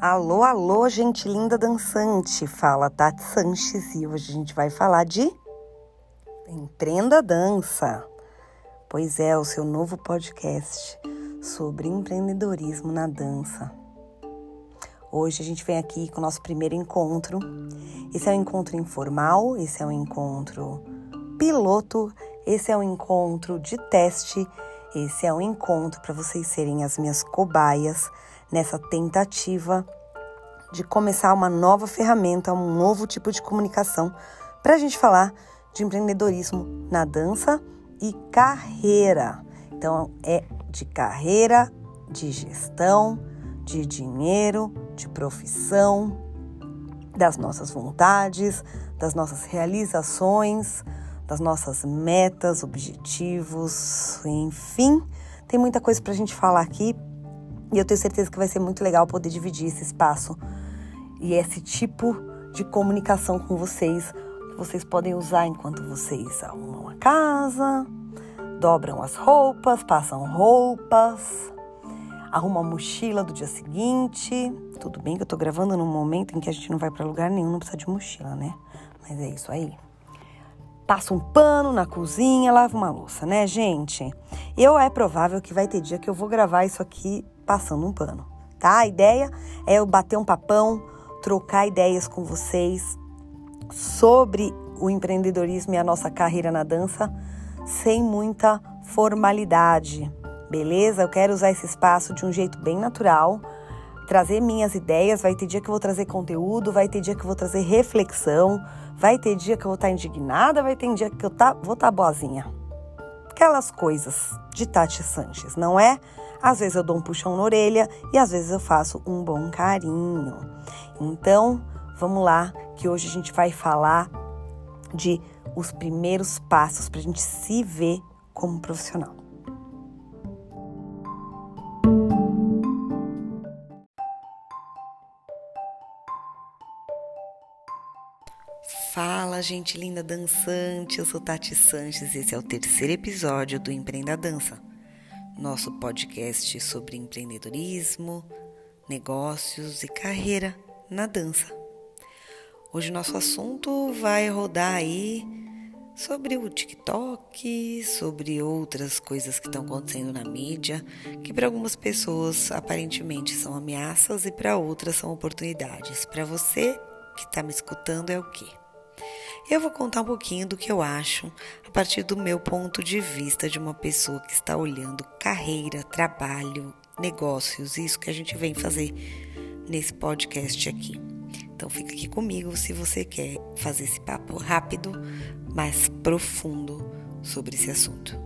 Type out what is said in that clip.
Alô, alô, gente linda dançante. Fala Tati Sanches e hoje a gente vai falar de Empreenda Dança. Pois é, o seu novo podcast sobre empreendedorismo na dança. Hoje a gente vem aqui com o nosso primeiro encontro. Esse é um encontro informal, esse é um encontro piloto, esse é um encontro de teste, esse é um encontro para vocês serem as minhas cobaias nessa tentativa de começar uma nova ferramenta, um novo tipo de comunicação para a gente falar de empreendedorismo na dança e carreira. Então, é de carreira, de gestão, de dinheiro, de profissão, das nossas vontades, das nossas realizações, das nossas metas, objetivos, enfim. Tem muita coisa para a gente falar aqui e eu tenho certeza que vai ser muito legal poder dividir esse espaço e esse tipo de comunicação com vocês que vocês podem usar enquanto vocês arrumam a casa, dobram as roupas, passam roupas, arrumam a mochila do dia seguinte. Tudo bem que eu tô gravando num momento em que a gente não vai para lugar nenhum, não precisa de mochila, né? Mas é isso aí. Passa um pano na cozinha, lava uma louça, né, gente? Eu é provável que vai ter dia que eu vou gravar isso aqui passando um pano, tá? A ideia é eu bater um papão, trocar ideias com vocês sobre o empreendedorismo e a nossa carreira na dança sem muita formalidade, beleza? Eu quero usar esse espaço de um jeito bem natural, trazer minhas ideias. Vai ter dia que eu vou trazer conteúdo, vai ter dia que eu vou trazer reflexão, vai ter dia que eu vou estar indignada, vai ter dia que eu tá, vou estar boazinha. Aquelas coisas de Tati Sanches, não é? Às vezes eu dou um puxão na orelha e às vezes eu faço um bom carinho. Então, vamos lá, que hoje a gente vai falar de os primeiros passos para a gente se ver como profissional. Fala, gente linda dançante. Eu sou Tati Sanches e esse é o terceiro episódio do Empreenda Dança nosso podcast sobre empreendedorismo, negócios e carreira na dança. Hoje nosso assunto vai rodar aí sobre o TikTok, sobre outras coisas que estão acontecendo na mídia, que para algumas pessoas aparentemente são ameaças e para outras são oportunidades. Para você que está me escutando é o quê? Eu vou contar um pouquinho do que eu acho a partir do meu ponto de vista de uma pessoa que está olhando carreira, trabalho, negócios, isso que a gente vem fazer nesse podcast aqui. Então fica aqui comigo se você quer fazer esse papo rápido, mas profundo sobre esse assunto.